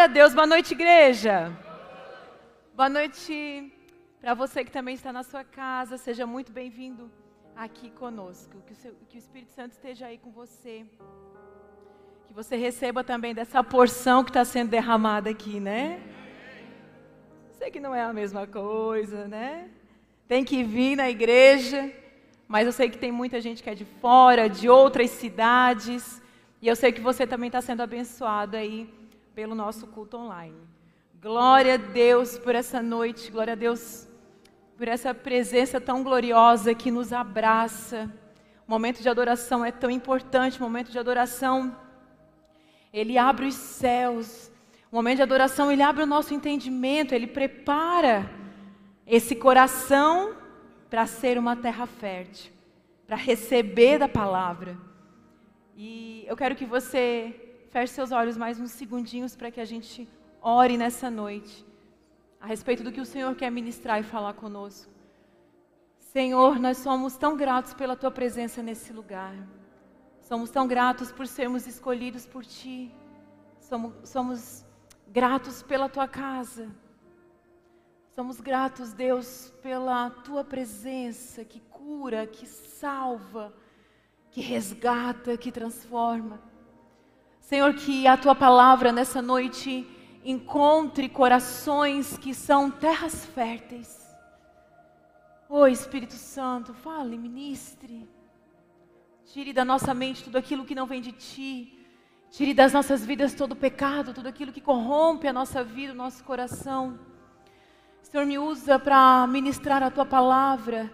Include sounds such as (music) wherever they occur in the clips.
Glória a Deus. Boa noite, igreja. Boa noite para você que também está na sua casa. Seja muito bem-vindo aqui conosco. Que o, seu, que o Espírito Santo esteja aí com você. Que você receba também dessa porção que está sendo derramada aqui, né? Sei que não é a mesma coisa, né? Tem que vir na igreja, mas eu sei que tem muita gente que é de fora, de outras cidades. E eu sei que você também está sendo abençoado aí pelo nosso culto online. Glória a Deus por essa noite, glória a Deus por essa presença tão gloriosa que nos abraça. O momento de adoração é tão importante, o momento de adoração, ele abre os céus. O momento de adoração, ele abre o nosso entendimento, ele prepara esse coração para ser uma terra fértil, para receber da palavra. E eu quero que você Feche seus olhos mais uns segundinhos para que a gente ore nessa noite a respeito do que o Senhor quer ministrar e falar conosco. Senhor, nós somos tão gratos pela tua presença nesse lugar. Somos tão gratos por sermos escolhidos por ti. Somos, somos gratos pela tua casa. Somos gratos, Deus, pela tua presença que cura, que salva, que resgata, que transforma. Senhor, que a tua palavra nessa noite encontre corações que são terras férteis. Oh, Espírito Santo, fale, ministre. Tire da nossa mente tudo aquilo que não vem de ti. Tire das nossas vidas todo o pecado, tudo aquilo que corrompe a nossa vida, o nosso coração. Senhor, me usa para ministrar a tua palavra.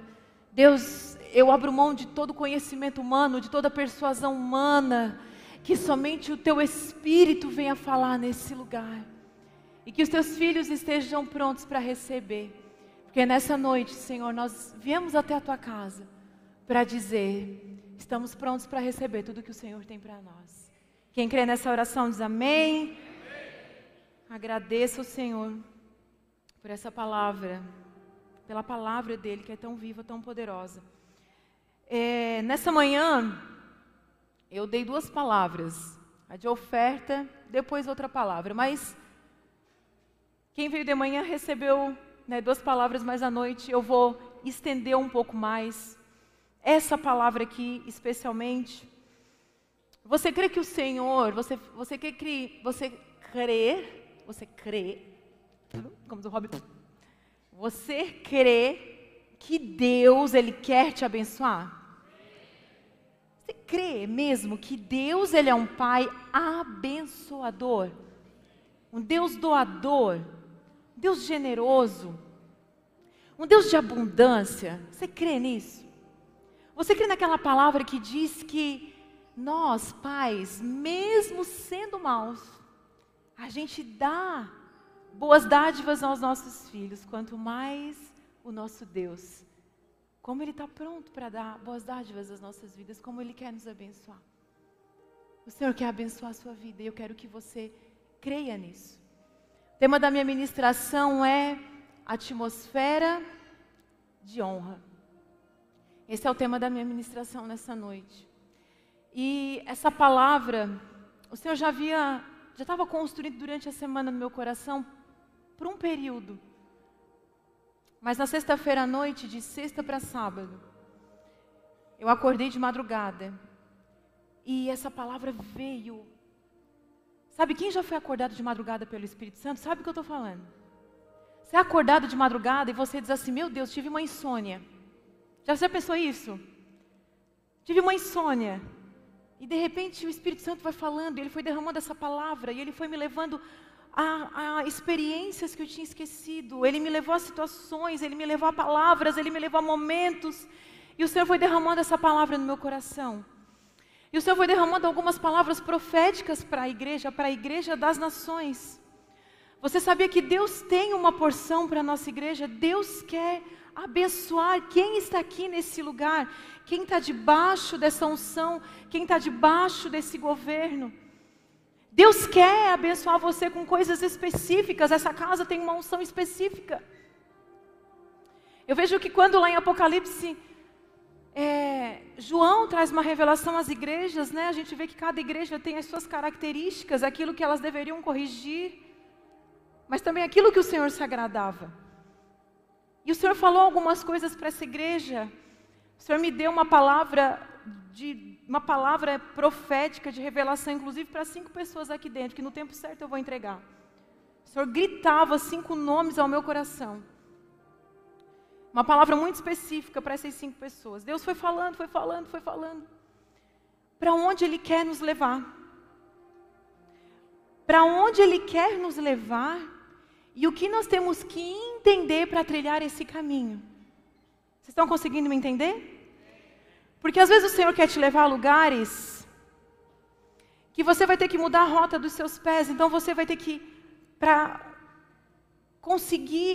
Deus, eu abro mão de todo conhecimento humano, de toda persuasão humana que somente o teu Espírito venha falar nesse lugar. E que os teus filhos estejam prontos para receber. Porque nessa noite, Senhor, nós viemos até a tua casa para dizer: estamos prontos para receber tudo que o Senhor tem para nós. Quem crê nessa oração diz amém. Agradeço ao Senhor por essa palavra, pela palavra dele que é tão viva, tão poderosa. É, nessa manhã, eu dei duas palavras, a de oferta, depois outra palavra. Mas quem veio de manhã recebeu né, duas palavras, mas à noite eu vou estender um pouco mais. Essa palavra aqui, especialmente. Você crê que o Senhor, você, você que você crê, você crê, como diz o Robin, você crê que Deus, Ele quer te abençoar? Você crê mesmo que Deus ele é um pai abençoador? Um Deus doador? Um Deus generoso? Um Deus de abundância? Você crê nisso? Você crê naquela palavra que diz que nós, pais, mesmo sendo maus, a gente dá boas dádivas aos nossos filhos, quanto mais o nosso Deus como Ele está pronto para dar boas dádivas às nossas vidas, como Ele quer nos abençoar. O Senhor quer abençoar a sua vida e eu quero que você creia nisso. O tema da minha ministração é atmosfera de honra. Esse é o tema da minha ministração nessa noite. E essa palavra, o Senhor já havia, já estava construído durante a semana no meu coração por um período. Mas na sexta-feira à noite, de sexta para sábado, eu acordei de madrugada e essa palavra veio. Sabe quem já foi acordado de madrugada pelo Espírito Santo? Sabe o que eu estou falando? Você é acordado de madrugada e você diz assim: Meu Deus, tive uma insônia. Já você pensou isso? Tive uma insônia. E de repente o Espírito Santo vai falando, e ele foi derramando essa palavra, e ele foi me levando a, a, experiências que eu tinha esquecido, Ele me levou a situações, Ele me levou a palavras, Ele me levou a momentos, e o Senhor foi derramando essa palavra no meu coração. E o Senhor foi derramando algumas palavras proféticas para a igreja, para a igreja das nações. Você sabia que Deus tem uma porção para a nossa igreja? Deus quer abençoar quem está aqui nesse lugar, quem está debaixo dessa unção, quem está debaixo desse governo. Deus quer abençoar você com coisas específicas. Essa casa tem uma unção específica. Eu vejo que quando lá em Apocalipse, é, João traz uma revelação às igrejas, né? A gente vê que cada igreja tem as suas características, aquilo que elas deveriam corrigir. mas também aquilo que o Senhor se agradava. E o Senhor falou algumas coisas para essa igreja. O Senhor me deu uma palavra de uma palavra profética de revelação, inclusive para cinco pessoas aqui dentro, que no tempo certo eu vou entregar. O Senhor gritava cinco nomes ao meu coração. Uma palavra muito específica para essas cinco pessoas. Deus foi falando, foi falando, foi falando. Para onde Ele quer nos levar? Para onde Ele quer nos levar? E o que nós temos que entender para trilhar esse caminho? Vocês estão conseguindo me entender? Porque às vezes o Senhor quer te levar a lugares que você vai ter que mudar a rota dos seus pés, então você vai ter que, para conseguir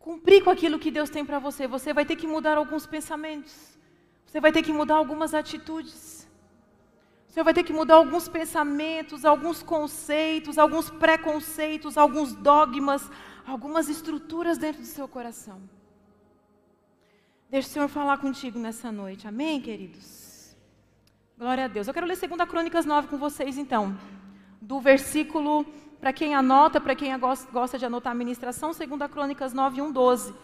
cumprir com aquilo que Deus tem para você, você vai ter que mudar alguns pensamentos, você vai ter que mudar algumas atitudes, você vai ter que mudar alguns pensamentos, alguns conceitos, alguns preconceitos, alguns dogmas, algumas estruturas dentro do seu coração. Deixa o Senhor falar contigo nessa noite. Amém, queridos? Glória a Deus. Eu quero ler 2 Crônicas 9 com vocês, então. Do versículo, para quem anota, para quem gosta de anotar a ministração, 2 Crônicas 9, 1, 12.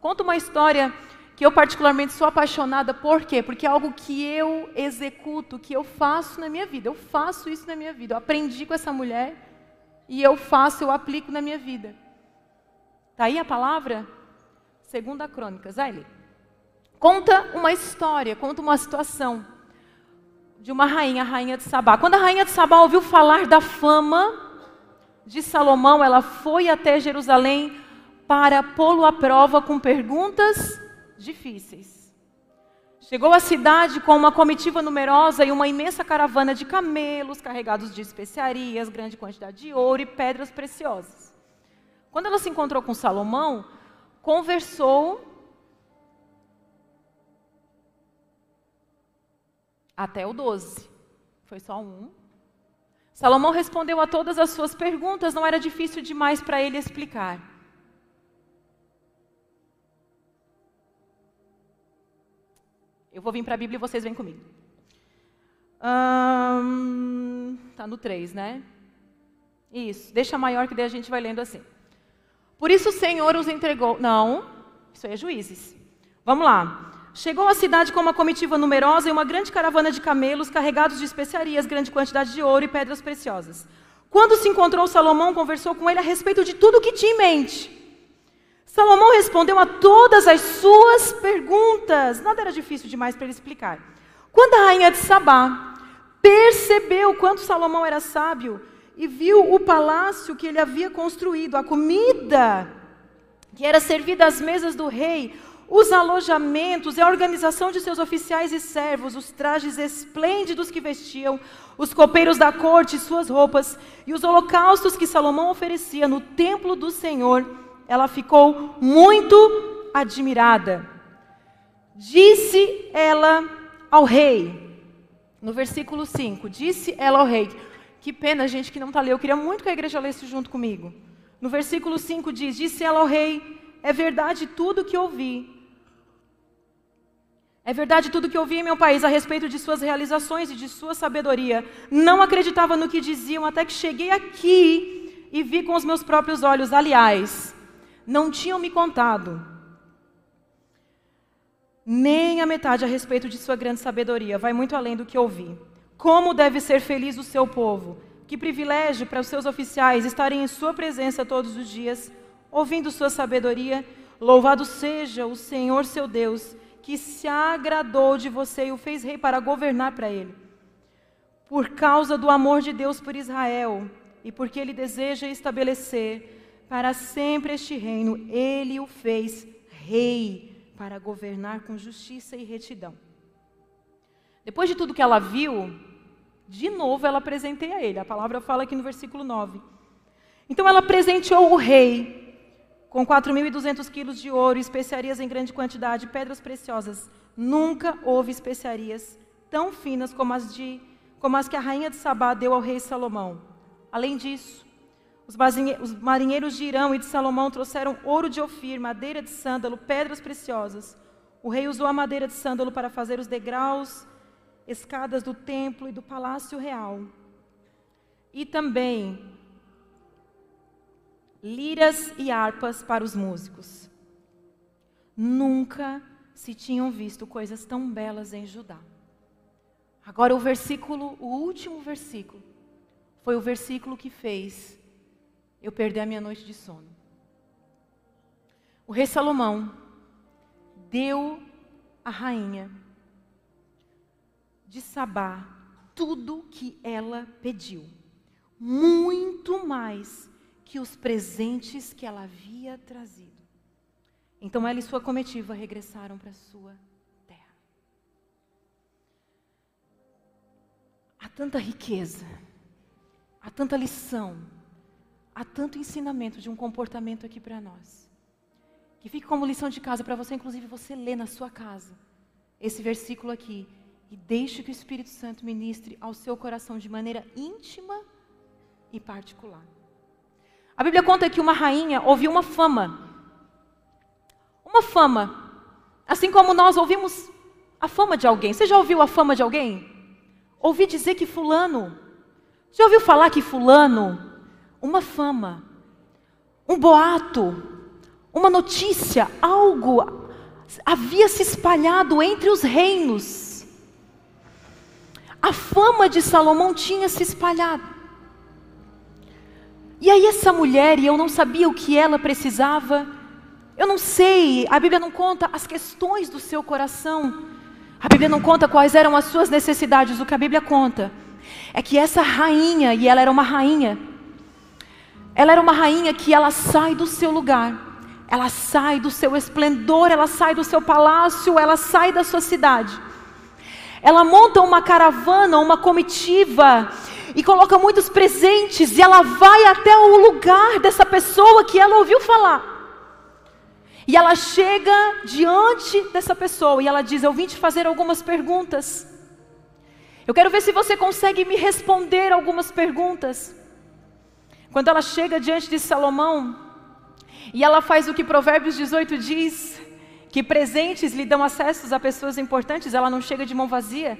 Conta uma história que eu particularmente sou apaixonada. Por quê? Porque é algo que eu executo, que eu faço na minha vida. Eu faço isso na minha vida. Eu aprendi com essa mulher e eu faço, eu aplico na minha vida. Está aí a palavra? Segunda Crônicas. Vai ler. Conta uma história, conta uma situação de uma rainha, a rainha de Sabá. Quando a rainha de Sabá ouviu falar da fama de Salomão, ela foi até Jerusalém para pô-lo à prova com perguntas difíceis. Chegou à cidade com uma comitiva numerosa e uma imensa caravana de camelos carregados de especiarias, grande quantidade de ouro e pedras preciosas. Quando ela se encontrou com Salomão, conversou até o 12. Foi só um. Salomão respondeu a todas as suas perguntas, não era difícil demais para ele explicar. Eu vou vir para a Bíblia e vocês vêm comigo. Está no 3, né? Isso, deixa maior que daí a gente vai lendo assim. Por isso o Senhor os entregou. Não, isso aí é juízes. Vamos lá. Chegou à cidade com uma comitiva numerosa e uma grande caravana de camelos carregados de especiarias, grande quantidade de ouro e pedras preciosas. Quando se encontrou Salomão, conversou com ele a respeito de tudo o que tinha em mente. Salomão respondeu a todas as suas perguntas. Nada era difícil demais para ele explicar. Quando a rainha de Sabá percebeu quanto Salomão era sábio e viu o palácio que ele havia construído, a comida que era servida às mesas do rei, os alojamentos e a organização de seus oficiais e servos, os trajes esplêndidos que vestiam, os copeiros da corte suas roupas, e os holocaustos que Salomão oferecia no templo do Senhor, ela ficou muito admirada. Disse ela ao rei, no versículo 5, disse ela ao rei, que pena, gente, que não está lendo, eu queria muito que a igreja lesse junto comigo. No versículo 5 diz: Disse ela ao rei: É verdade tudo que ouvi. É verdade tudo que ouvi em meu país a respeito de suas realizações e de sua sabedoria. Não acreditava no que diziam até que cheguei aqui e vi com os meus próprios olhos. Aliás, não tinham me contado nem a metade a respeito de sua grande sabedoria. Vai muito além do que ouvi. Como deve ser feliz o seu povo? Que privilégio para os seus oficiais estarem em sua presença todos os dias, ouvindo sua sabedoria. Louvado seja o Senhor seu Deus que se agradou de você e o fez rei para governar para ele. Por causa do amor de Deus por Israel e porque ele deseja estabelecer para sempre este reino, ele o fez rei para governar com justiça e retidão. Depois de tudo que ela viu, de novo ela presenteia ele. A palavra fala aqui no versículo 9. Então ela presenteou o rei com 4.200 quilos de ouro, especiarias em grande quantidade, pedras preciosas. Nunca houve especiarias tão finas como as, de, como as que a rainha de Sabá deu ao rei Salomão. Além disso, os marinheiros de Irão e de Salomão trouxeram ouro de Ofir, madeira de sândalo, pedras preciosas. O rei usou a madeira de sândalo para fazer os degraus, escadas do templo e do palácio real. E também liras e harpas para os músicos. Nunca se tinham visto coisas tão belas em Judá. Agora o versículo, o último versículo, foi o versículo que fez eu perder a minha noite de sono. O rei Salomão deu à rainha de Sabá tudo que ela pediu, muito mais que os presentes que ela havia trazido. Então ela e sua comitiva regressaram para sua terra. Há tanta riqueza, há tanta lição, há tanto ensinamento de um comportamento aqui para nós. Que fique como lição de casa para você, inclusive você ler na sua casa esse versículo aqui e deixe que o Espírito Santo ministre ao seu coração de maneira íntima e particular. A Bíblia conta que uma rainha ouviu uma fama. Uma fama. Assim como nós ouvimos a fama de alguém. Você já ouviu a fama de alguém? Ouvi dizer que Fulano. Já ouviu falar que Fulano? Uma fama. Um boato. Uma notícia. Algo havia se espalhado entre os reinos. A fama de Salomão tinha se espalhado. E aí essa mulher, e eu não sabia o que ela precisava, eu não sei, a Bíblia não conta as questões do seu coração, a Bíblia não conta quais eram as suas necessidades, o que a Bíblia conta é que essa rainha, e ela era uma rainha, ela era uma rainha que ela sai do seu lugar, ela sai do seu esplendor, ela sai do seu palácio, ela sai da sua cidade. Ela monta uma caravana, uma comitiva, e coloca muitos presentes, e ela vai até o lugar dessa pessoa que ela ouviu falar. E ela chega diante dessa pessoa e ela diz: Eu vim te fazer algumas perguntas. Eu quero ver se você consegue me responder algumas perguntas. Quando ela chega diante de Salomão, e ela faz o que Provérbios 18 diz, que presentes lhe dão acessos a pessoas importantes, ela não chega de mão vazia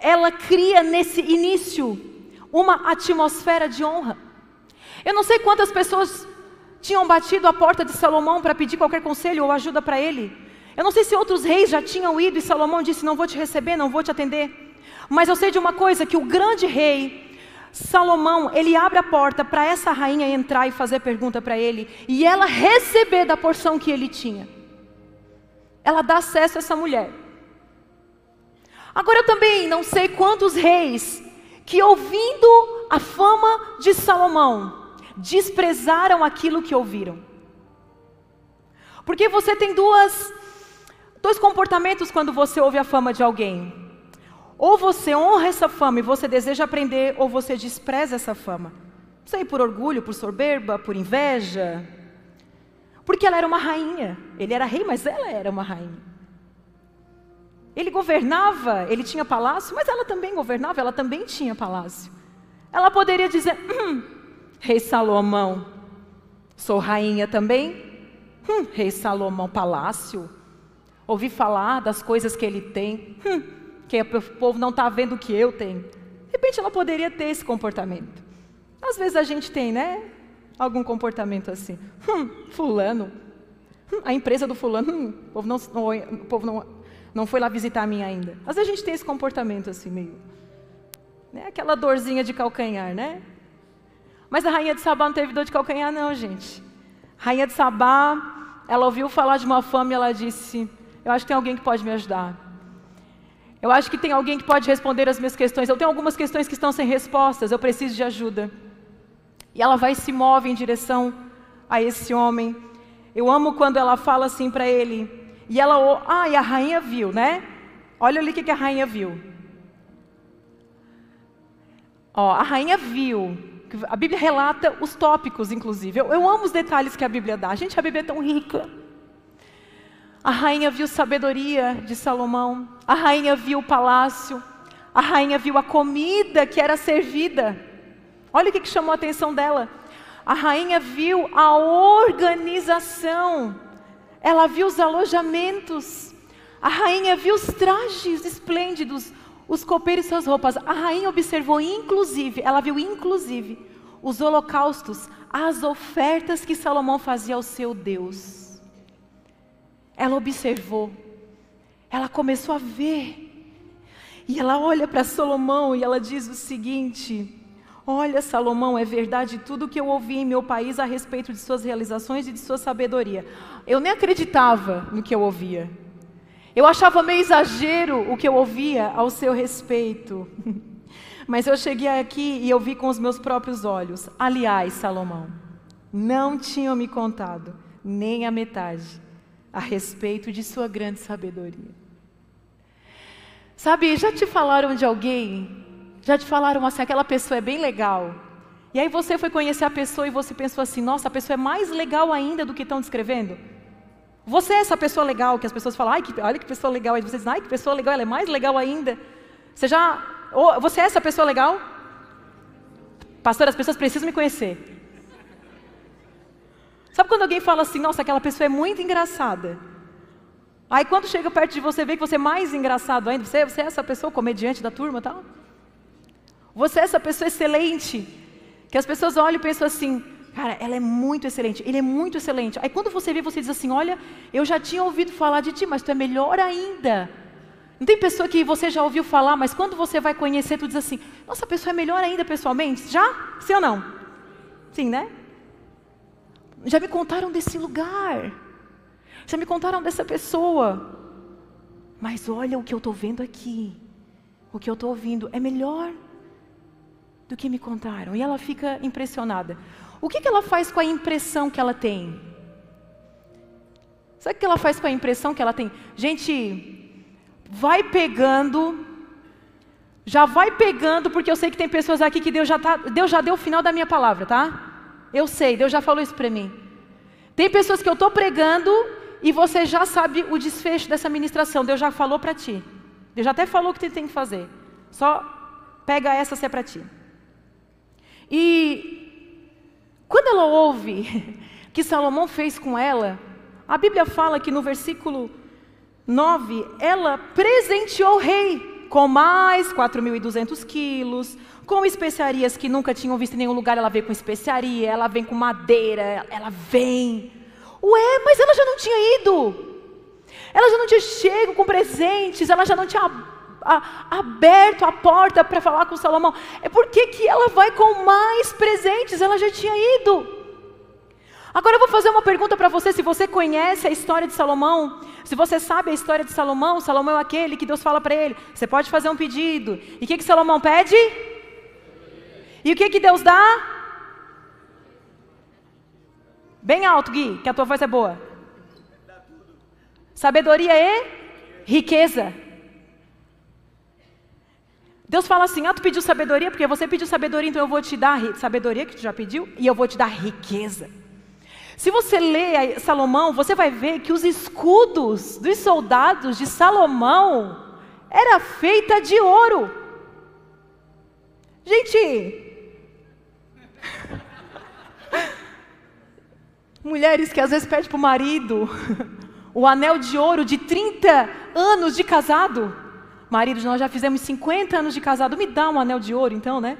ela cria nesse início uma atmosfera de honra. Eu não sei quantas pessoas tinham batido a porta de Salomão para pedir qualquer conselho ou ajuda para ele. Eu não sei se outros reis já tinham ido e Salomão disse: Não vou te receber, não vou te atender. Mas eu sei de uma coisa: que o grande rei, Salomão, ele abre a porta para essa rainha entrar e fazer pergunta para ele, e ela receber da porção que ele tinha. Ela dá acesso a essa mulher. Agora também não sei quantos reis que ouvindo a fama de Salomão desprezaram aquilo que ouviram. Porque você tem duas dois comportamentos quando você ouve a fama de alguém. Ou você honra essa fama e você deseja aprender, ou você despreza essa fama. Não sei, por orgulho, por soberba, por inveja. Porque ela era uma rainha. Ele era rei, mas ela era uma rainha. Ele governava, ele tinha palácio, mas ela também governava, ela também tinha palácio. Ela poderia dizer: hum, Rei Salomão, sou rainha também? Hum, Rei Salomão, palácio. Ouvi falar das coisas que ele tem, hum, que o povo não está vendo o que eu tenho. De repente ela poderia ter esse comportamento. Às vezes a gente tem, né? Algum comportamento assim. Hum, fulano. Hum, a empresa do fulano, hum, o povo não, o povo não não foi lá visitar a mim ainda. Às vezes a gente tem esse comportamento assim, meio. Né? Aquela dorzinha de calcanhar, né? Mas a rainha de Sabá não teve dor de calcanhar, não, gente. A rainha de Sabá, ela ouviu falar de uma fama e ela disse: Eu acho que tem alguém que pode me ajudar. Eu acho que tem alguém que pode responder as minhas questões. Eu tenho algumas questões que estão sem respostas, eu preciso de ajuda. E ela vai e se move em direção a esse homem. Eu amo quando ela fala assim para ele: e ela, ah, e a rainha viu, né? Olha ali o que a rainha viu. Ó, a rainha viu. A Bíblia relata os tópicos, inclusive. Eu, eu amo os detalhes que a Bíblia dá. Gente, a Bíblia é tão rica. A rainha viu sabedoria de Salomão. A rainha viu o palácio. A rainha viu a comida que era servida. Olha o que chamou a atenção dela. A rainha viu a organização ela viu os alojamentos, a rainha viu os trajes esplêndidos, os copeiros e suas roupas. A rainha observou, inclusive, ela viu inclusive os holocaustos, as ofertas que Salomão fazia ao seu Deus. Ela observou, ela começou a ver, e ela olha para Salomão e ela diz o seguinte: Olha, Salomão, é verdade tudo que eu ouvi em meu país a respeito de suas realizações e de sua sabedoria. Eu nem acreditava no que eu ouvia. Eu achava meio exagero o que eu ouvia ao seu respeito. (laughs) Mas eu cheguei aqui e eu vi com os meus próprios olhos. Aliás, Salomão, não tinham me contado nem a metade a respeito de sua grande sabedoria. Sabe, já te falaram de alguém? Já te falaram assim, aquela pessoa é bem legal. E aí você foi conhecer a pessoa e você pensou assim, nossa, a pessoa é mais legal ainda do que estão descrevendo? Você é essa pessoa legal que as pessoas falam, ai, que, olha que pessoa legal. E você diz, ai, que pessoa legal, ela é mais legal ainda. Você já. Ou, você é essa pessoa legal? Pastor, as pessoas precisam me conhecer. Sabe quando alguém fala assim, nossa, aquela pessoa é muito engraçada? Aí quando chega perto de você, vê que você é mais engraçado ainda. Você, você é essa pessoa comediante da turma tal? Você é essa pessoa excelente. Que as pessoas olham e pensam assim, Cara, ela é muito excelente, ele é muito excelente. Aí quando você vê, você diz assim: Olha, eu já tinha ouvido falar de ti, mas tu é melhor ainda. Não tem pessoa que você já ouviu falar, mas quando você vai conhecer, tu diz assim: Nossa, a pessoa é melhor ainda pessoalmente? Já? Sim ou não? Sim, né? Já me contaram desse lugar. Já me contaram dessa pessoa. Mas olha o que eu estou vendo aqui. O que eu estou ouvindo é melhor do que me contaram. E ela fica impressionada. O que, que ela faz com a impressão que ela tem? Sabe o que ela faz com a impressão que ela tem? Gente, vai pegando, já vai pegando, porque eu sei que tem pessoas aqui que Deus já, tá, Deus já deu o final da minha palavra, tá? Eu sei, Deus já falou isso para mim. Tem pessoas que eu estou pregando e você já sabe o desfecho dessa ministração. Deus já falou para ti. Deus já até falou o que você tem que fazer. Só pega essa se é para ti. E quando ela ouve (laughs) que Salomão fez com ela, a Bíblia fala que no versículo 9, ela presenteou o rei com mais 4.200 quilos, com especiarias que nunca tinham visto em nenhum lugar. Ela veio com especiaria, ela vem com madeira, ela vem. Ué, mas ela já não tinha ido. Ela já não tinha chego com presentes, ela já não tinha a, aberto a porta para falar com Salomão. É porque que ela vai com mais presentes? Ela já tinha ido. Agora eu vou fazer uma pergunta para você, se você conhece a história de Salomão, se você sabe a história de Salomão, Salomão é aquele que Deus fala para ele, você pode fazer um pedido. E o que, que Salomão pede? E o que, que Deus dá? Bem alto, Gui, que a tua voz é boa. Sabedoria e riqueza. Deus fala assim: ah, tu pediu sabedoria, porque você pediu sabedoria, então eu vou te dar sabedoria que tu já pediu, e eu vou te dar riqueza. Se você lê Salomão, você vai ver que os escudos dos soldados de Salomão era feita de ouro. Gente, (laughs) mulheres que às vezes pedem para o marido (laughs) o anel de ouro de 30 anos de casado. Maridos, nós já fizemos 50 anos de casado, me dá um anel de ouro então, né?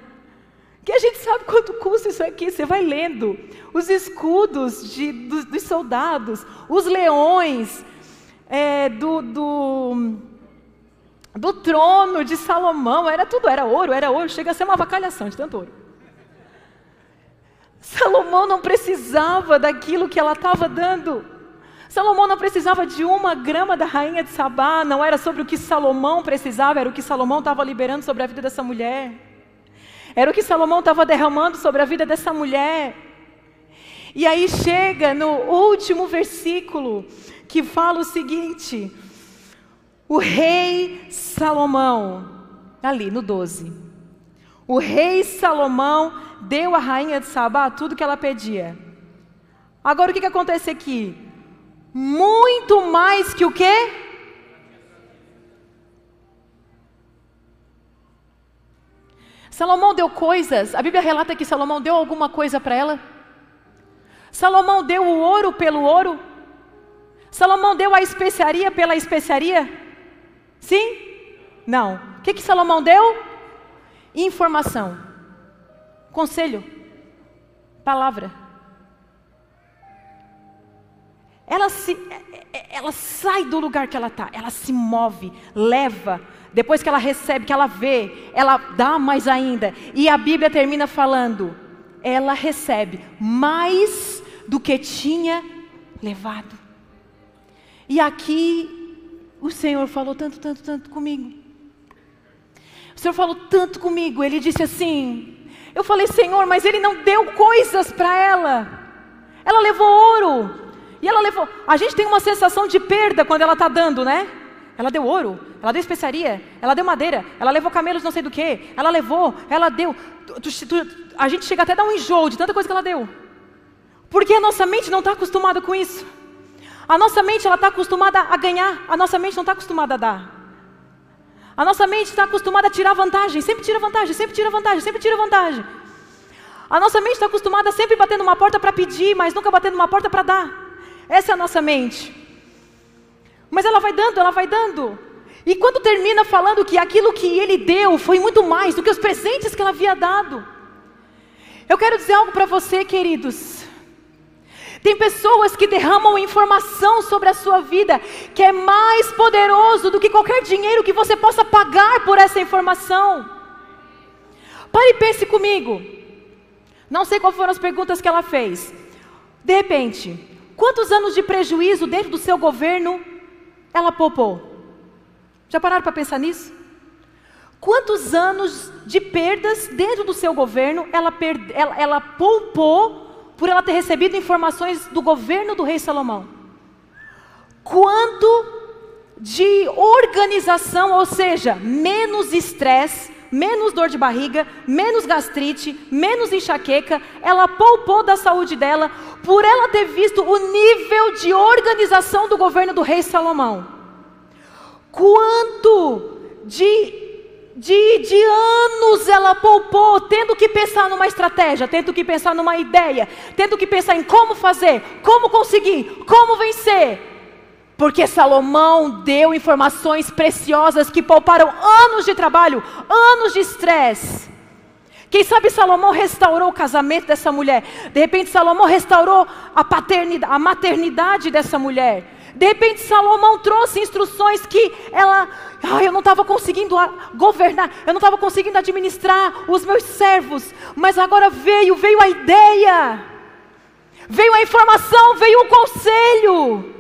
Que a gente sabe quanto custa isso aqui, você vai lendo. Os escudos de, do, dos soldados, os leões é, do, do, do trono de Salomão, era tudo, era ouro, era ouro, chega a ser uma vacalhação de tanto ouro. Salomão não precisava daquilo que ela estava dando. Salomão não precisava de uma grama da rainha de Sabá, não era sobre o que Salomão precisava, era o que Salomão estava liberando sobre a vida dessa mulher. Era o que Salomão estava derramando sobre a vida dessa mulher. E aí chega no último versículo que fala o seguinte: o rei Salomão, ali no 12, o rei Salomão deu à rainha de Sabá tudo que ela pedia. Agora o que, que acontece aqui? Muito mais que o quê? Salomão deu coisas, a Bíblia relata que Salomão deu alguma coisa para ela. Salomão deu o ouro pelo ouro. Salomão deu a especiaria pela especiaria? Sim? Não. O que, que Salomão deu? Informação, conselho, Palavra. Ela, se, é, é, ela sai do lugar que ela está, ela se move, leva. Depois que ela recebe, que ela vê, ela dá mais ainda. E a Bíblia termina falando: ela recebe mais do que tinha levado. E aqui o Senhor falou tanto, tanto, tanto comigo. O Senhor falou tanto comigo. Ele disse assim: Eu falei, Senhor, mas Ele não deu coisas para ela. Ela levou ouro. E ela levou. A gente tem uma sensação de perda quando ela está dando, né? Ela deu ouro, ela deu especiaria, ela deu madeira, ela levou camelos não sei do que, ela levou, ela deu. Tu, tu, a gente chega até a dar um enjoo de tanta coisa que ela deu. Porque a nossa mente não está acostumada com isso. A nossa mente ela está acostumada a ganhar, a nossa mente não está acostumada a dar. A nossa mente está acostumada a tirar vantagem, sempre tira vantagem, sempre tira vantagem, sempre tira vantagem. A nossa mente está acostumada a sempre bater numa porta para pedir, mas nunca bater numa porta para dar. Essa é a nossa mente. Mas ela vai dando, ela vai dando. E quando termina falando que aquilo que ele deu foi muito mais do que os presentes que ela havia dado. Eu quero dizer algo para você, queridos. Tem pessoas que derramam informação sobre a sua vida que é mais poderoso do que qualquer dinheiro que você possa pagar por essa informação. Pare e pense comigo. Não sei quais foram as perguntas que ela fez. De repente, quantos anos de prejuízo dentro do seu governo ela poupou? Já pararam para pensar nisso? Quantos anos de perdas dentro do seu governo ela, ela, ela poupou por ela ter recebido informações do governo do rei Salomão. Quanto de organização, ou seja, menos estresse, menos dor de barriga, menos gastrite, menos enxaqueca, ela poupou da saúde dela por ela ter visto o nível de organização do governo do rei Salomão. Quanto de de, de anos ela poupou, tendo que pensar numa estratégia, tendo que pensar numa ideia, tendo que pensar em como fazer, como conseguir, como vencer. Porque Salomão deu informações preciosas que pouparam anos de trabalho, anos de estresse. Quem sabe Salomão restaurou o casamento dessa mulher. De repente Salomão restaurou a paternidade, a maternidade dessa mulher. De repente Salomão trouxe instruções que ela, ah, eu não estava conseguindo governar, eu não estava conseguindo administrar os meus servos, mas agora veio, veio a ideia, veio a informação, veio o conselho.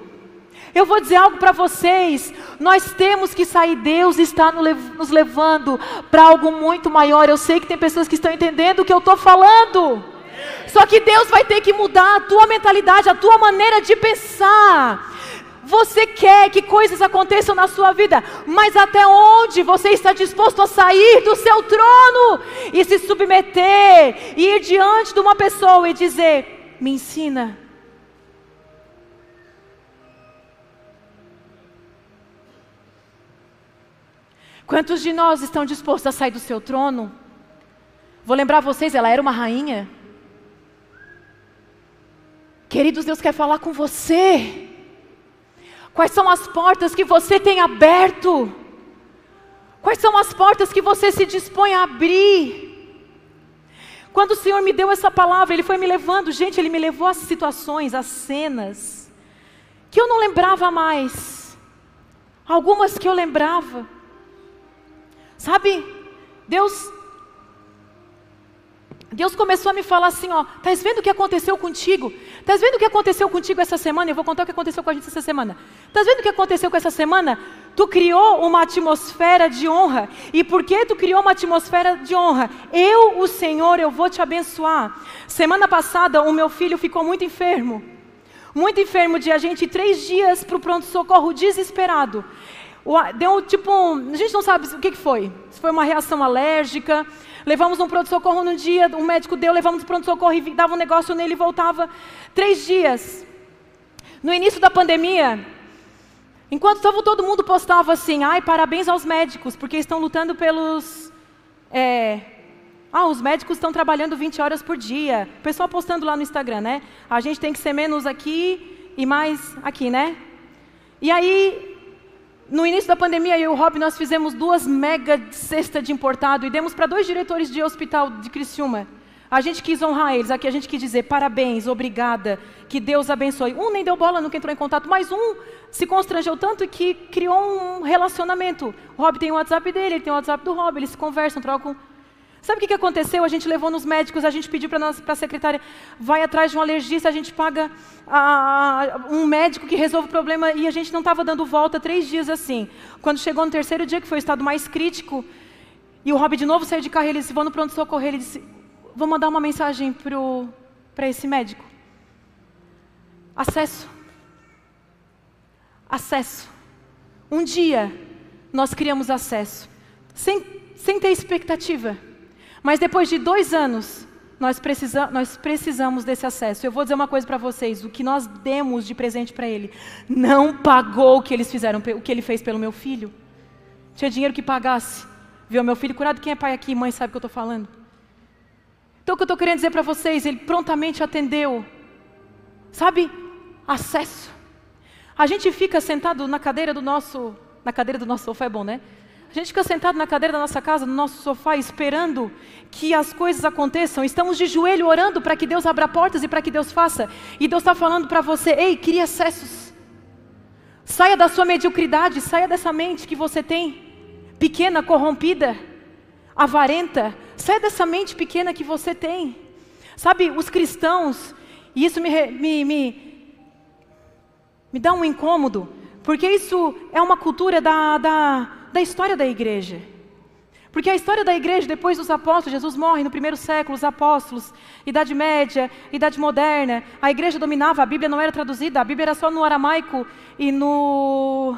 Eu vou dizer algo para vocês. Nós temos que sair. Deus está nos levando para algo muito maior. Eu sei que tem pessoas que estão entendendo o que eu estou falando. Só que Deus vai ter que mudar a tua mentalidade, a tua maneira de pensar. Você quer que coisas aconteçam na sua vida, mas até onde você está disposto a sair do seu trono e se submeter, e ir diante de uma pessoa e dizer: Me ensina. Quantos de nós estão dispostos a sair do seu trono? Vou lembrar vocês, ela era uma rainha. Queridos, Deus quer falar com você. Quais são as portas que você tem aberto? Quais são as portas que você se dispõe a abrir? Quando o Senhor me deu essa palavra, Ele foi me levando, gente, Ele me levou a situações, a cenas, que eu não lembrava mais. Algumas que eu lembrava. Sabe, Deus Deus começou a me falar assim, ó, estás vendo o que aconteceu contigo? Estás vendo o que aconteceu contigo essa semana? Eu vou contar o que aconteceu com a gente essa semana. Estás vendo o que aconteceu com essa semana? Tu criou uma atmosfera de honra. E por que tu criou uma atmosfera de honra? Eu, o Senhor, eu vou te abençoar. Semana passada, o meu filho ficou muito enfermo. Muito enfermo de a gente três dias para o pronto-socorro desesperado. Deu tipo, um, a gente não sabe o que, foi. Se foi uma reação alérgica, Levamos um pronto-socorro no dia, o médico deu, levamos um pronto-socorro e dava um negócio nele e voltava. Três dias. No início da pandemia, enquanto todo mundo postava assim, ai, parabéns aos médicos, porque estão lutando pelos. É, ah, os médicos estão trabalhando 20 horas por dia. O pessoal postando lá no Instagram, né? A gente tem que ser menos aqui e mais aqui, né? E aí, no início da pandemia, eu e o Rob, nós fizemos duas mega cestas de importado e demos para dois diretores de hospital de Criciúma. A gente quis honrar eles, aqui a gente quis dizer parabéns, obrigada, que Deus abençoe. Um nem deu bola, nunca entrou em contato, mas um se constrangeu tanto que criou um relacionamento. O Rob tem o WhatsApp dele, ele tem o WhatsApp do Rob, eles se conversam, trocam. Sabe o que, que aconteceu? A gente levou nos médicos, a gente pediu para a secretária, vai atrás de um alergista, a gente paga a, um médico que resolve o problema e a gente não estava dando volta três dias assim. Quando chegou no terceiro dia, que foi o estado mais crítico, e o Rob de novo saiu de carro, ele disse, vou no pronto-socorro, ele disse, vou mandar uma mensagem para esse médico. Acesso. Acesso. Um dia nós criamos acesso, sem, sem ter expectativa. Mas depois de dois anos, nós, precisa, nós precisamos desse acesso. Eu vou dizer uma coisa para vocês: o que nós demos de presente para ele não pagou o que eles fizeram, o que ele fez pelo meu filho. Tinha dinheiro que pagasse. Viu meu filho curado? Quem é pai aqui? Mãe sabe o que eu estou falando. Então o que eu estou querendo dizer para vocês, ele prontamente atendeu. Sabe? Acesso. A gente fica sentado na cadeira do nosso. Na cadeira do nosso sofá é bom, né? A gente fica sentado na cadeira da nossa casa, no nosso sofá, esperando que as coisas aconteçam. Estamos de joelho orando para que Deus abra portas e para que Deus faça. E Deus está falando para você: ei, crie acessos. Saia da sua mediocridade, saia dessa mente que você tem, pequena, corrompida, avarenta. Saia dessa mente pequena que você tem. Sabe, os cristãos, e isso me, me, me, me dá um incômodo, porque isso é uma cultura da, da, da história da igreja. Porque a história da igreja, depois dos apóstolos, Jesus morre no primeiro século, os apóstolos, Idade Média, Idade Moderna, a igreja dominava, a Bíblia não era traduzida, a Bíblia era só no aramaico e no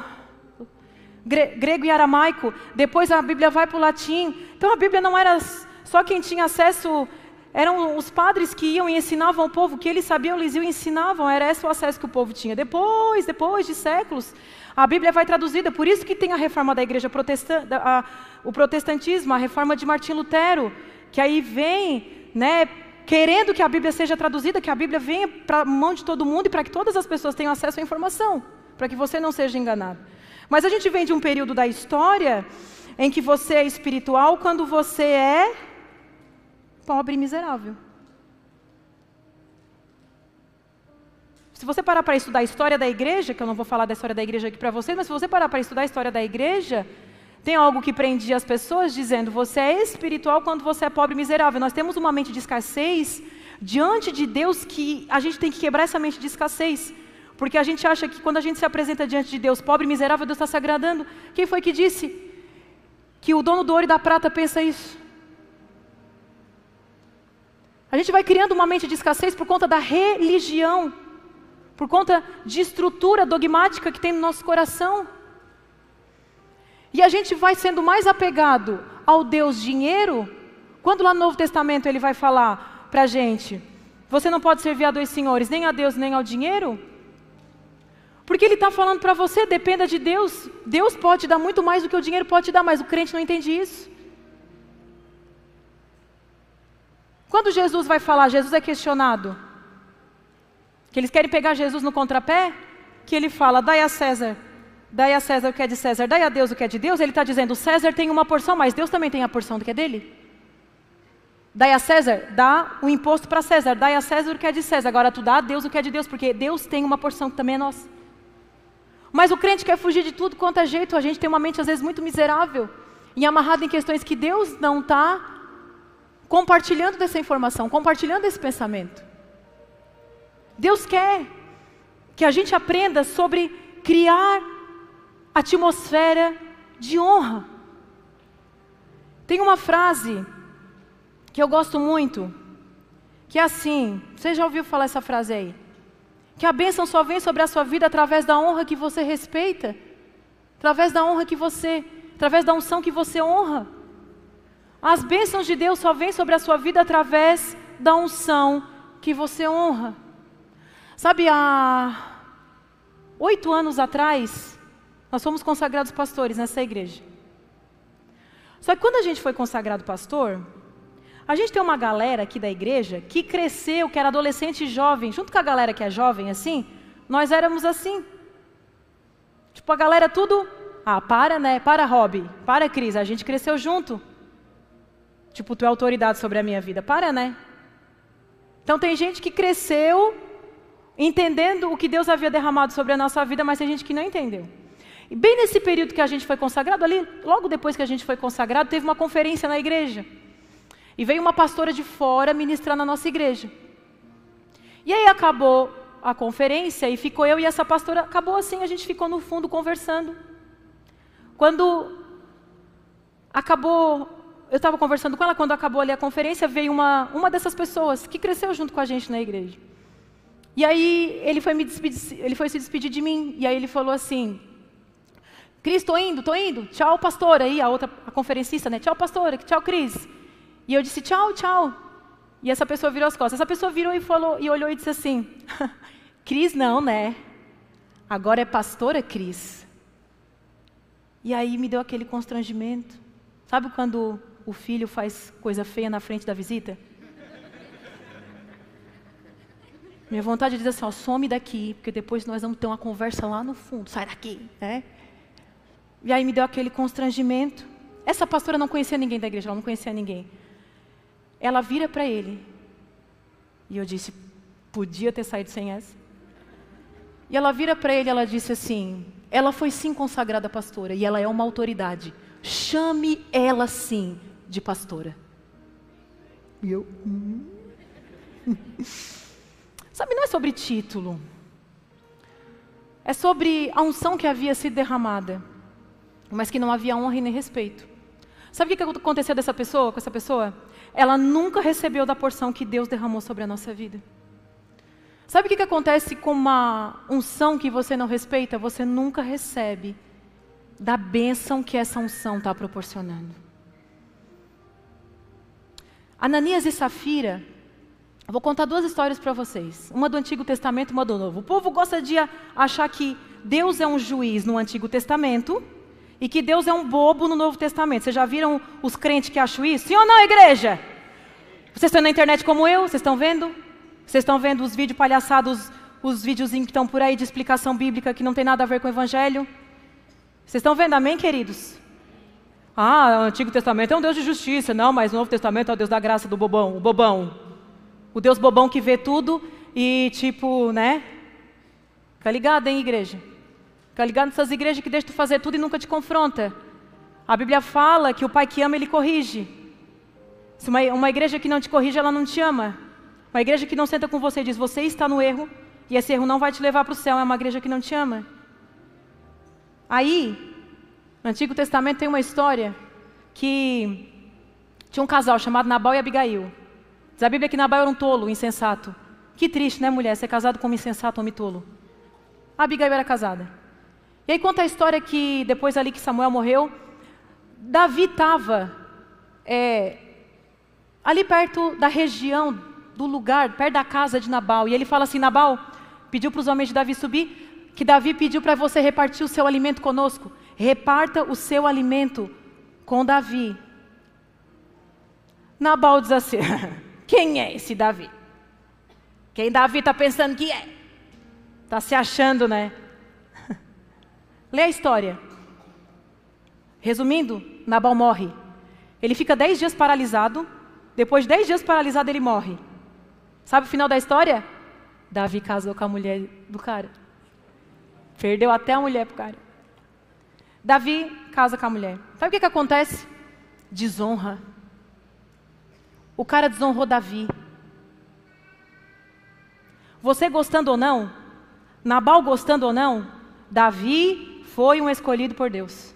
grego e aramaico. Depois a Bíblia vai para o latim. Então a Bíblia não era só quem tinha acesso, eram os padres que iam e ensinavam ao povo, o que eles sabiam, eles iam e ensinavam, era esse o acesso que o povo tinha. Depois, depois de séculos, a Bíblia vai traduzida, por isso que tem a reforma da igreja protestante, a, o protestantismo, a reforma de Martim Lutero, que aí vem, né, querendo que a Bíblia seja traduzida, que a Bíblia venha para a mão de todo mundo e para que todas as pessoas tenham acesso à informação, para que você não seja enganado. Mas a gente vem de um período da história em que você é espiritual quando você é pobre e miserável. Se você parar para estudar a história da igreja, que eu não vou falar da história da igreja aqui para vocês, mas se você parar para estudar a história da igreja, tem algo que prendia as pessoas dizendo: você é espiritual quando você é pobre e miserável. Nós temos uma mente de escassez diante de Deus que a gente tem que quebrar essa mente de escassez. Porque a gente acha que quando a gente se apresenta diante de Deus pobre e miserável, Deus está se agradando. Quem foi que disse que o dono do ouro e da prata pensa isso? A gente vai criando uma mente de escassez por conta da religião por conta de estrutura dogmática que tem no nosso coração. E a gente vai sendo mais apegado ao Deus dinheiro, quando lá no Novo Testamento ele vai falar para a gente: você não pode servir a dois senhores, nem a Deus nem ao dinheiro. Porque ele está falando para você, dependa de Deus. Deus pode dar muito mais do que o dinheiro pode dar, mas o crente não entende isso. Quando Jesus vai falar, Jesus é questionado que eles querem pegar Jesus no contrapé, que ele fala, dai a César, dai a César o que é de César, dai a Deus o que é de Deus, ele está dizendo, César tem uma porção, mas Deus também tem a porção do que é dele. Dai a César, dá o imposto para César, dai a César o que é de César, agora tu dá a Deus o que é de Deus, porque Deus tem uma porção que também é nossa. Mas o crente quer fugir de tudo quanto é jeito, a gente tem uma mente às vezes muito miserável e amarrada em questões que Deus não está compartilhando dessa informação, compartilhando esse pensamento. Deus quer que a gente aprenda sobre criar atmosfera de honra. Tem uma frase que eu gosto muito, que é assim: você já ouviu falar essa frase aí? Que a bênção só vem sobre a sua vida através da honra que você respeita, através da honra que você, através da unção que você honra. As bênçãos de Deus só vêm sobre a sua vida através da unção que você honra. Sabe, há oito anos atrás, nós fomos consagrados pastores nessa igreja. Só que quando a gente foi consagrado pastor, a gente tem uma galera aqui da igreja que cresceu, que era adolescente e jovem, junto com a galera que é jovem assim, nós éramos assim. Tipo, a galera tudo. Ah, para, né? Para, Rob. Para, Cris. A gente cresceu junto. Tipo, tu é autoridade sobre a minha vida. Para, né? Então tem gente que cresceu entendendo o que Deus havia derramado sobre a nossa vida, mas tem gente que não entendeu. E bem nesse período que a gente foi consagrado, ali, logo depois que a gente foi consagrado, teve uma conferência na igreja. E veio uma pastora de fora ministrar na nossa igreja. E aí acabou a conferência e ficou eu e essa pastora, acabou assim, a gente ficou no fundo conversando. Quando acabou, eu estava conversando com ela, quando acabou ali a conferência, veio uma, uma dessas pessoas que cresceu junto com a gente na igreja. E aí ele foi, me despedir, ele foi se despedir de mim, e aí ele falou assim, Cris, estou indo, estou indo, tchau pastora, aí a outra, a conferencista, né, tchau pastora, tchau Cris. E eu disse, tchau, tchau. E essa pessoa virou as costas. Essa pessoa virou e falou, e olhou e disse assim, (laughs) Cris não, né? Agora é pastora Cris. E aí me deu aquele constrangimento. Sabe quando o filho faz coisa feia na frente da visita? Minha vontade é dizer assim, ó, some daqui, porque depois nós vamos ter uma conversa lá no fundo. Sai daqui, né? E aí me deu aquele constrangimento. Essa pastora não conhecia ninguém da igreja, ela não conhecia ninguém. Ela vira para ele. E eu disse, podia ter saído sem essa. E ela vira para ele, ela disse assim: ela foi sim consagrada pastora e ela é uma autoridade. Chame ela sim de pastora. E eu. Hum. (laughs) Sabe, não é sobre título. É sobre a unção que havia sido derramada, mas que não havia honra e nem respeito. Sabe o que aconteceu dessa pessoa, com essa pessoa? Ela nunca recebeu da porção que Deus derramou sobre a nossa vida. Sabe o que, acontece com uma unção que você não respeita? Você nunca recebe da bênção que essa unção está proporcionando. Ananias e Safira, vou contar duas histórias para vocês. Uma do Antigo Testamento, uma do Novo. O povo gosta de achar que Deus é um juiz no Antigo Testamento e que Deus é um bobo no Novo Testamento. Vocês já viram os crentes que acham isso? Sim ou não, igreja? Vocês estão na internet como eu? Vocês estão vendo? Vocês estão vendo os vídeos palhaçados, os videozinhos que estão por aí de explicação bíblica que não tem nada a ver com o Evangelho? Vocês estão vendo, amém, queridos? Ah, o Antigo Testamento é um Deus de justiça. Não, mas o Novo Testamento é o Deus da graça do bobão, o bobão. O Deus bobão que vê tudo e tipo, né? Fica ligado, hein, igreja? Fica ligado nessas igrejas que deixam tu fazer tudo e nunca te confronta. A Bíblia fala que o pai que ama, ele corrige. Se uma, uma igreja que não te corrige, ela não te ama. Uma igreja que não senta com você e diz, você está no erro, e esse erro não vai te levar para o céu, é uma igreja que não te ama. Aí, no Antigo Testamento tem uma história que tinha um casal chamado Nabal e Abigail. Diz a Bíblia que Nabal era um tolo, insensato. Que triste, né, mulher, ser casado com um insensato, homem tolo. A Abigail era casada. E aí conta a história que depois ali que Samuel morreu, Davi estava é, ali perto da região do lugar, perto da casa de Nabal. E ele fala assim: Nabal pediu para os homens de Davi subir, que Davi pediu para você repartir o seu alimento conosco. Reparta o seu alimento com Davi. Nabal diz assim: (laughs) Quem é esse Davi? Quem Davi está pensando que é? Está se achando, né? (laughs) Lê a história. Resumindo, Nabal morre. Ele fica dez dias paralisado. Depois de dez dias paralisado, ele morre. Sabe o final da história? Davi casou com a mulher do cara. Perdeu até a mulher pro cara. Davi casa com a mulher. Sabe o que, que acontece? Desonra. O cara desonrou Davi. Você gostando ou não, Nabal gostando ou não, Davi foi um escolhido por Deus.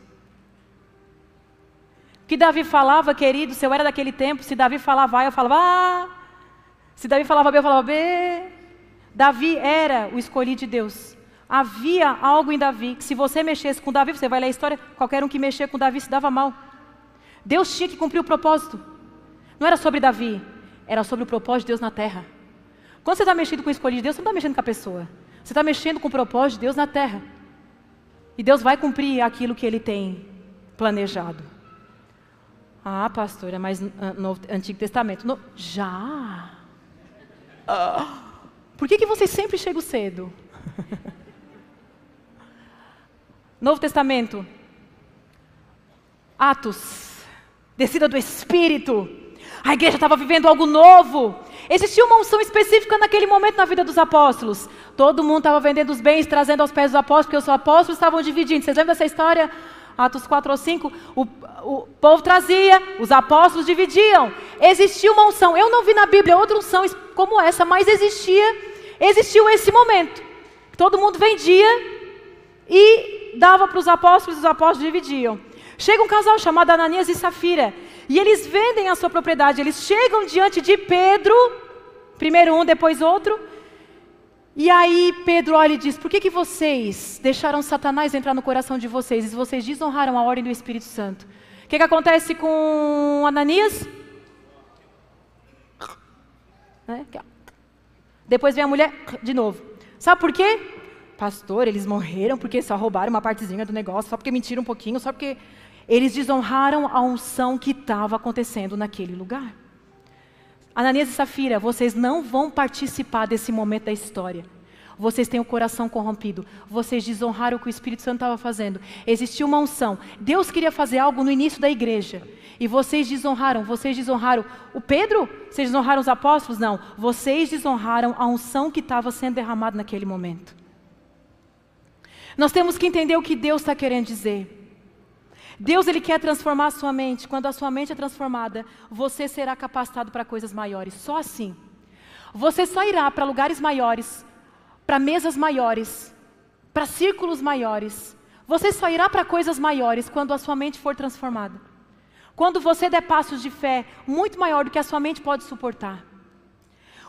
O que Davi falava, querido, se eu era daquele tempo, se Davi falava A, eu falava Ah, se Davi falava B, eu falava B. Davi era o escolhido de Deus. Havia algo em Davi que se você mexesse com Davi, você vai ler a história, qualquer um que mexer com Davi se dava mal. Deus tinha que cumprir o propósito. Não era sobre Davi, era sobre o propósito de Deus na terra. Quando você está mexendo com o escolhido de Deus, você não está mexendo com a pessoa. Você está mexendo com o propósito de Deus na terra. E Deus vai cumprir aquilo que Ele tem planejado. Ah, pastora, mas no Antigo Testamento. No, já. Por que, que vocês sempre chegam cedo? (laughs) Novo Testamento. Atos. Descida do Espírito. A igreja estava vivendo algo novo. Existia uma unção específica naquele momento na vida dos apóstolos. Todo mundo estava vendendo os bens, trazendo aos pés dos apóstolos, porque os apóstolos estavam dividindo. Vocês lembram dessa história? Atos 4 ou 5, o, o povo trazia, os apóstolos dividiam. Existia uma unção. Eu não vi na Bíblia outra unção como essa, mas existia, existiu esse momento. Todo mundo vendia e dava para os apóstolos, os apóstolos dividiam. Chega um casal chamado Ananias e Safira, e eles vendem a sua propriedade. Eles chegam diante de Pedro, primeiro um, depois outro. E aí Pedro olha e diz: Por que, que vocês deixaram Satanás entrar no coração de vocês e vocês desonraram a ordem do Espírito Santo? O que, que acontece com Ananias? Né? Depois vem a mulher de novo. Sabe por quê? Pastor, eles morreram porque só roubaram uma partezinha do negócio, só porque mentiram um pouquinho, só porque eles desonraram a unção que estava acontecendo naquele lugar. Ananias e Safira, vocês não vão participar desse momento da história. Vocês têm o coração corrompido. Vocês desonraram o que o Espírito Santo estava fazendo. Existia uma unção. Deus queria fazer algo no início da igreja. E vocês desonraram. Vocês desonraram o Pedro? Vocês desonraram os apóstolos? Não. Vocês desonraram a unção que estava sendo derramada naquele momento. Nós temos que entender o que Deus está querendo dizer. Deus ele quer transformar a sua mente. Quando a sua mente é transformada, você será capacitado para coisas maiores. Só assim. Você só irá para lugares maiores, para mesas maiores, para círculos maiores. Você só irá para coisas maiores quando a sua mente for transformada. Quando você der passos de fé muito maior do que a sua mente pode suportar.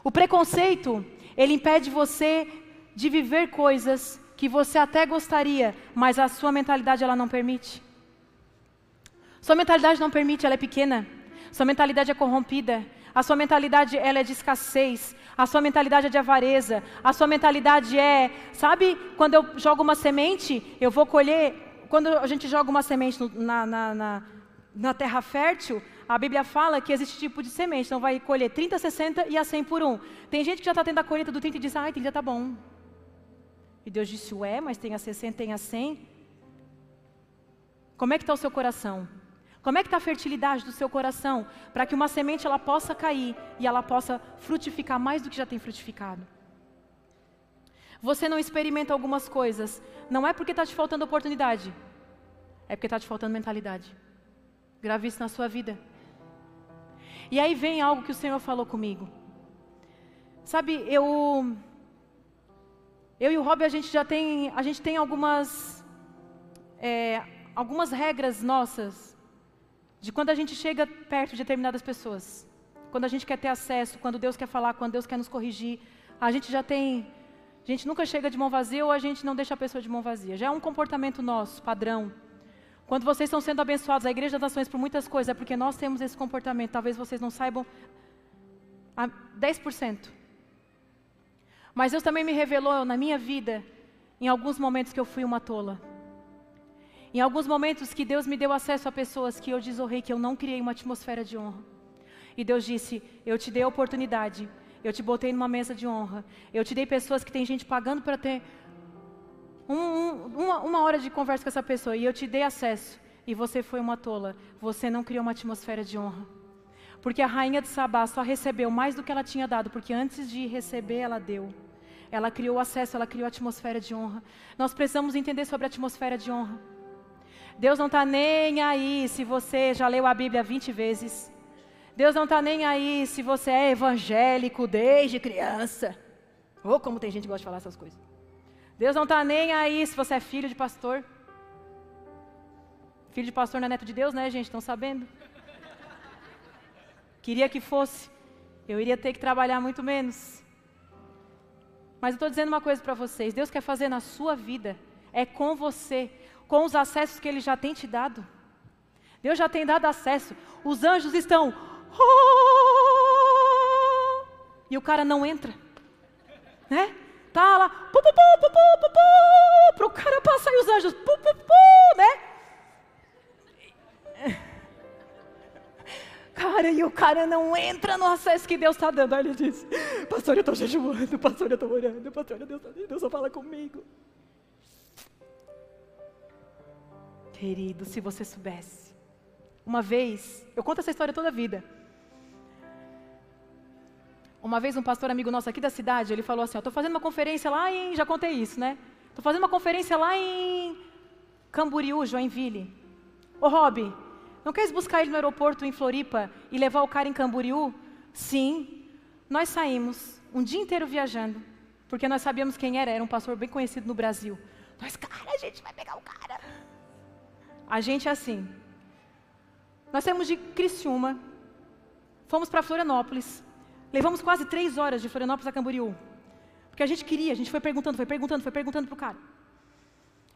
O preconceito, ele impede você de viver coisas que você até gostaria, mas a sua mentalidade ela não permite. Sua mentalidade não permite, ela é pequena. Sua mentalidade é corrompida. A sua mentalidade ela é de escassez. A sua mentalidade é de avareza. A sua mentalidade é, sabe, quando eu jogo uma semente, eu vou colher. Quando a gente joga uma semente na, na, na, na terra fértil, a Bíblia fala que existe tipo de semente. Então vai colher 30, 60 e a 100 por um. Tem gente que já está tendo a colheita do 30 e diz, ai, 30 está bom. E Deus disse, ué, mas tem a 60, tem a 100. Como é que está o seu coração? Como é que está a fertilidade do seu coração para que uma semente ela possa cair e ela possa frutificar mais do que já tem frutificado? Você não experimenta algumas coisas, não é porque está te faltando oportunidade, é porque está te faltando mentalidade. Grave isso na sua vida. E aí vem algo que o Senhor falou comigo. Sabe, eu eu e o Rob a gente já tem a gente tem algumas é, algumas regras nossas de quando a gente chega perto de determinadas pessoas, quando a gente quer ter acesso, quando Deus quer falar, quando Deus quer nos corrigir, a gente já tem, a gente nunca chega de mão vazia ou a gente não deixa a pessoa de mão vazia. Já é um comportamento nosso, padrão. Quando vocês estão sendo abençoados, a Igreja das Nações, por muitas coisas, é porque nós temos esse comportamento. Talvez vocês não saibam a 10%. Mas Deus também me revelou na minha vida, em alguns momentos, que eu fui uma tola. Em alguns momentos que Deus me deu acesso a pessoas que eu desonrei, que eu não criei uma atmosfera de honra. E Deus disse: Eu te dei a oportunidade, eu te botei numa mesa de honra, eu te dei pessoas que tem gente pagando para ter um, um, uma, uma hora de conversa com essa pessoa, e eu te dei acesso, e você foi uma tola, você não criou uma atmosfera de honra. Porque a rainha de Sabá só recebeu mais do que ela tinha dado, porque antes de receber, ela deu. Ela criou acesso, ela criou atmosfera de honra. Nós precisamos entender sobre a atmosfera de honra. Deus não está nem aí se você já leu a Bíblia 20 vezes. Deus não está nem aí se você é evangélico desde criança. Ou oh, como tem gente que gosta de falar essas coisas. Deus não está nem aí se você é filho de pastor. Filho de pastor não é neto de Deus, né, gente? Estão sabendo? Queria que fosse. Eu iria ter que trabalhar muito menos. Mas eu estou dizendo uma coisa para vocês: Deus quer fazer na sua vida, é com você com os acessos que Ele já tem te dado. Deus já tem dado acesso. Os anjos estão. E o cara não entra. Né? Tá lá. Para o cara passar e os anjos. né? (laughs) Cara, e o cara não entra no acesso que Deus está dando. Aí ele diz: Pastor, eu estou jejuando. Pastor, eu estou orando. Pastor, Deus, Deus só fala comigo. Querido, se você soubesse. Uma vez, eu conto essa história toda a vida. Uma vez um pastor amigo nosso aqui da cidade, ele falou assim, estou fazendo uma conferência lá em, já contei isso, né? Estou fazendo uma conferência lá em Camboriú, Joinville. Ô Rob, não queres buscar ele no aeroporto em Floripa e levar o cara em Camboriú? Sim. Nós saímos um dia inteiro viajando, porque nós sabíamos quem era, era um pastor bem conhecido no Brasil. Nós, cara, a gente vai pegar o cara. A gente é assim. Nós saímos de Criciúma, fomos para Florianópolis, levamos quase três horas de Florianópolis a Camboriú. Porque a gente queria, a gente foi perguntando, foi perguntando, foi perguntando para o cara.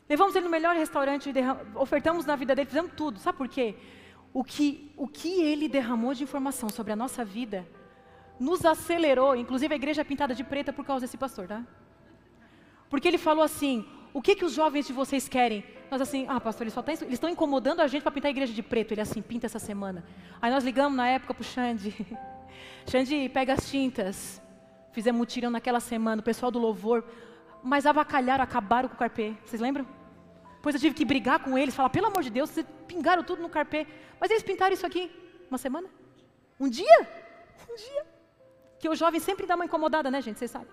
Levamos ele no melhor restaurante, ofertamos na vida dele, fizemos tudo. Sabe por quê? O que, o que ele derramou de informação sobre a nossa vida nos acelerou, inclusive a igreja é pintada de preta por causa desse pastor, tá? Porque ele falou assim: o que, que os jovens de vocês querem? Nós assim, ah, pastor, eles eles estão incomodando a gente para pintar a igreja de preto. Ele assim, pinta essa semana. Aí nós ligamos na época para o Xande. (laughs) Xande, pega as tintas. Fizemos mutirão naquela semana, o pessoal do louvor. Mas avacalharam, acabaram com o carpê. Vocês lembram? Depois eu tive que brigar com eles, falar, pelo amor de Deus, vocês pingaram tudo no carpê. Mas eles pintaram isso aqui uma semana? Um dia? Um dia. Que o jovem sempre dá uma incomodada, né, gente? Vocês sabem.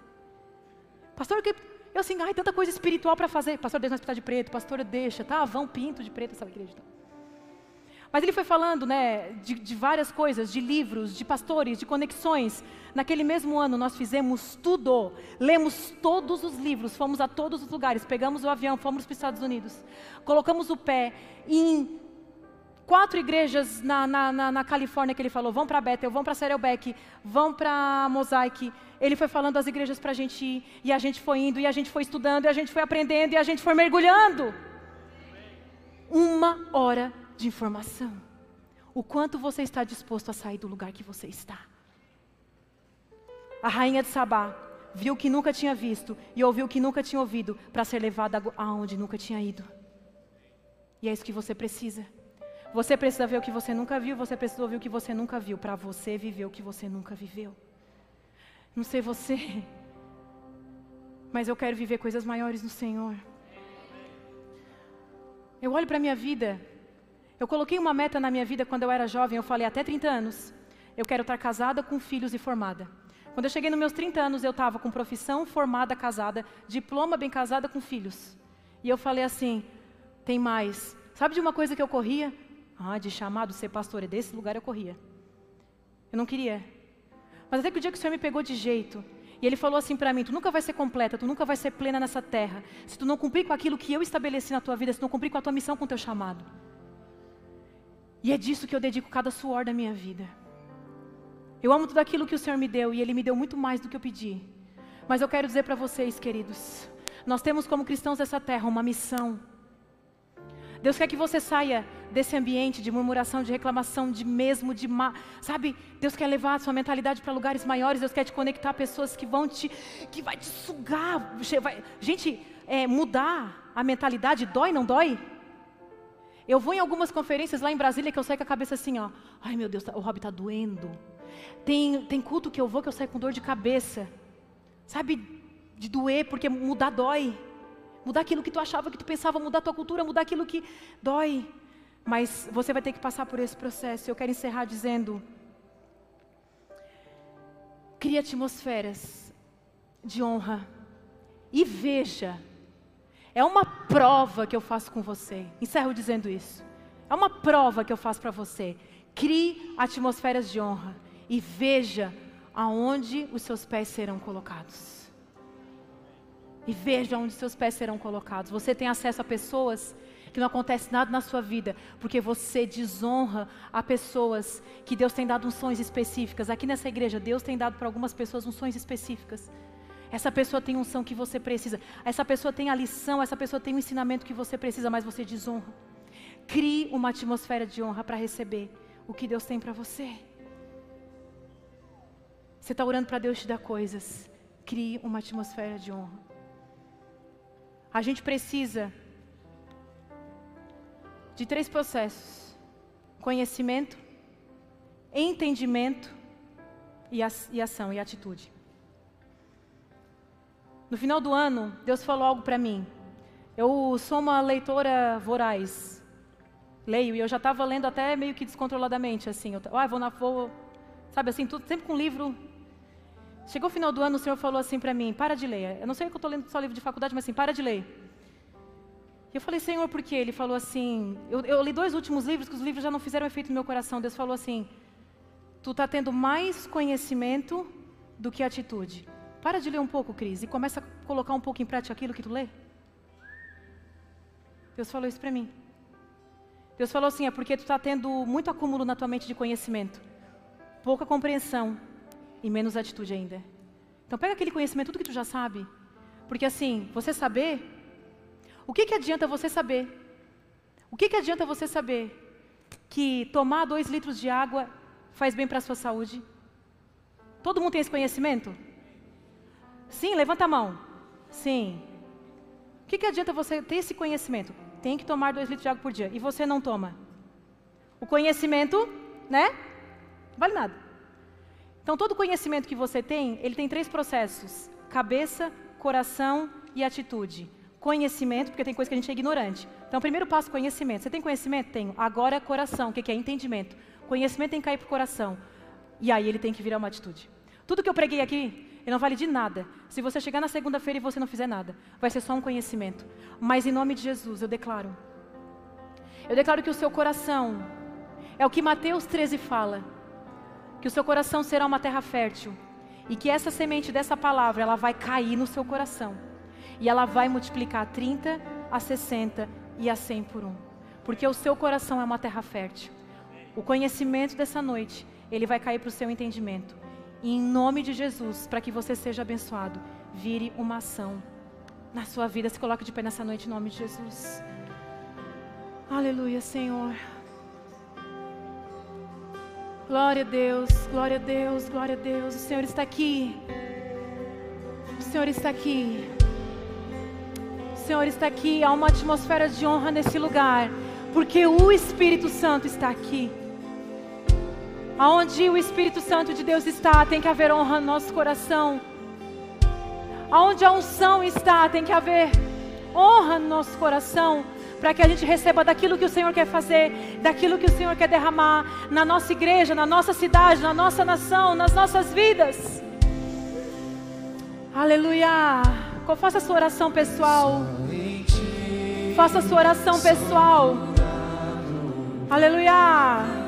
Pastor, que eu assim, ai, tanta coisa espiritual para fazer. Pastor, deixa nós pintar de preto. Pastora, deixa, tá? Vão pinto de preto essa igreja. Então. Mas ele foi falando, né, de, de, várias coisas, de livros, de pastores, de conexões. Naquele mesmo ano nós fizemos tudo, lemos todos os livros, fomos a todos os lugares, pegamos o avião, fomos para os Estados Unidos, colocamos o pé em quatro igrejas na, na, na, na Califórnia que ele falou, vão para Bethel, vão para Saddleback, vão para Mosaic. Ele foi falando das igrejas para a gente ir, e a gente foi indo, e a gente foi estudando, e a gente foi aprendendo, e a gente foi mergulhando. Uma hora de informação. O quanto você está disposto a sair do lugar que você está. A rainha de Sabá viu o que nunca tinha visto e ouviu o que nunca tinha ouvido para ser levada aonde nunca tinha ido. E é isso que você precisa. Você precisa ver o que você nunca viu, você precisa ouvir o que você nunca viu, para você viver o que você nunca viveu. Não sei você, mas eu quero viver coisas maiores no Senhor. Eu olho para a minha vida eu coloquei uma meta na minha vida quando eu era jovem, eu falei até 30 anos. Eu quero estar casada com filhos e formada. Quando eu cheguei nos meus 30 anos, eu estava com profissão, formada, casada, diploma, bem casada, com filhos. E eu falei assim: tem mais. Sabe de uma coisa que eu corria? Ah, de chamado, ser pastor, é desse lugar eu corria. Eu não queria. Mas até que o dia que o Senhor me pegou de jeito, e Ele falou assim para mim: Tu nunca vai ser completa, tu nunca vai ser plena nessa terra, se tu não cumprir com aquilo que eu estabeleci na tua vida, se tu não cumprir com a tua missão, com o teu chamado. E é disso que eu dedico cada suor da minha vida. Eu amo tudo aquilo que o Senhor me deu e Ele me deu muito mais do que eu pedi. Mas eu quero dizer para vocês, queridos, nós temos como cristãos dessa terra uma missão. Deus quer que você saia desse ambiente de murmuração, de reclamação, de mesmo, de má, sabe? Deus quer levar a sua mentalidade para lugares maiores. Deus quer te conectar a pessoas que vão te, que vai te sugar. Vai, gente, é, mudar a mentalidade dói, não dói? Eu vou em algumas conferências lá em Brasília que eu saio com a cabeça assim, ó. Ai meu Deus, tá, o hobby está doendo. Tem, tem culto que eu vou que eu saio com dor de cabeça. Sabe, de doer, porque mudar dói. Mudar aquilo que tu achava, que tu pensava, mudar tua cultura, mudar aquilo que dói. Mas você vai ter que passar por esse processo. Eu quero encerrar dizendo: cria atmosferas de honra e veja é uma prova que eu faço com você. Encerro dizendo isso. É uma prova que eu faço para você. Crie atmosferas de honra e veja aonde os seus pés serão colocados. E veja onde os seus pés serão colocados. Você tem acesso a pessoas que não acontece nada na sua vida, porque você desonra a pessoas que Deus tem dado unções específicas. Aqui nessa igreja, Deus tem dado para algumas pessoas unções específicas. Essa pessoa tem unção que você precisa. Essa pessoa tem a lição, essa pessoa tem o ensinamento que você precisa, mas você desonra. Crie uma atmosfera de honra para receber o que Deus tem para você. Você está orando para Deus te dar coisas. Crie uma atmosfera de honra. A gente precisa de três processos: conhecimento, entendimento e ação e atitude. No final do ano, Deus falou algo para mim. Eu sou uma leitora voraz. Leio, e eu já estava lendo até meio que descontroladamente, assim. Eu, ah, vou na vou, sabe assim, tudo, sempre com livro. Chegou o final do ano, o Senhor falou assim para mim: para de ler. Eu não sei que eu estou lendo só livro de faculdade, mas assim, para de ler. E eu falei, Senhor, por quê? Ele falou assim: eu, eu li dois últimos livros, que os livros já não fizeram efeito no meu coração. Deus falou assim: tu está tendo mais conhecimento do que atitude. Para de ler um pouco, Cris, e começa a colocar um pouco em prática aquilo que tu lê. Deus falou isso para mim. Deus falou assim: é porque tu está tendo muito acúmulo na tua mente de conhecimento, pouca compreensão e menos atitude ainda. Então pega aquele conhecimento, tudo que tu já sabe, porque assim, você saber, o que, que adianta você saber? O que, que adianta você saber que tomar dois litros de água faz bem para a sua saúde? Todo mundo tem esse conhecimento? Sim, levanta a mão. Sim. O que, que adianta você ter esse conhecimento? Tem que tomar dois litros de água por dia. E você não toma. O conhecimento, né? Vale nada. Então, todo conhecimento que você tem, ele tem três processos: cabeça, coração e atitude. Conhecimento, porque tem coisa que a gente é ignorante. Então, primeiro passo, conhecimento. Você tem conhecimento? Tenho. Agora, coração. O que é entendimento? Conhecimento tem que cair para o coração. E aí ele tem que virar uma atitude. Tudo que eu preguei aqui, ele não vale de nada. Se você chegar na segunda-feira e você não fizer nada, vai ser só um conhecimento. Mas em nome de Jesus, eu declaro. Eu declaro que o seu coração é o que Mateus 13 fala. Que o seu coração será uma terra fértil e que essa semente dessa palavra, ela vai cair no seu coração. E ela vai multiplicar a 30, a 60 e a 100 por um. Porque o seu coração é uma terra fértil. O conhecimento dessa noite, ele vai cair para o seu entendimento. E em nome de Jesus, para que você seja abençoado, vire uma ação na sua vida. Se coloque de pé nessa noite em nome de Jesus. Aleluia, Senhor. Glória a Deus, glória a Deus, glória a Deus. O Senhor está aqui. O Senhor está aqui. Senhor está aqui. Há uma atmosfera de honra nesse lugar, porque o Espírito Santo está aqui. Aonde o Espírito Santo de Deus está, tem que haver honra no nosso coração. Aonde a unção está, tem que haver honra no nosso coração, para que a gente receba daquilo que o Senhor quer fazer, daquilo que o Senhor quer derramar na nossa igreja, na nossa cidade, na nossa nação, nas nossas vidas. Aleluia. Faça a sua oração pessoal. Faça a sua oração pessoal. Aleluia.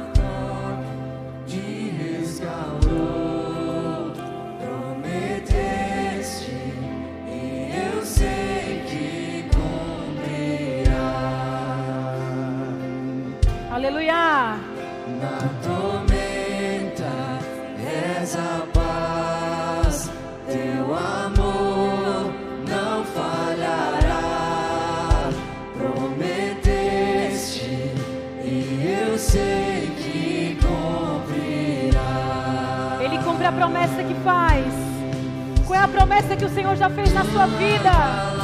Promessa que faz. Qual é a promessa que o Senhor já fez na sua vida?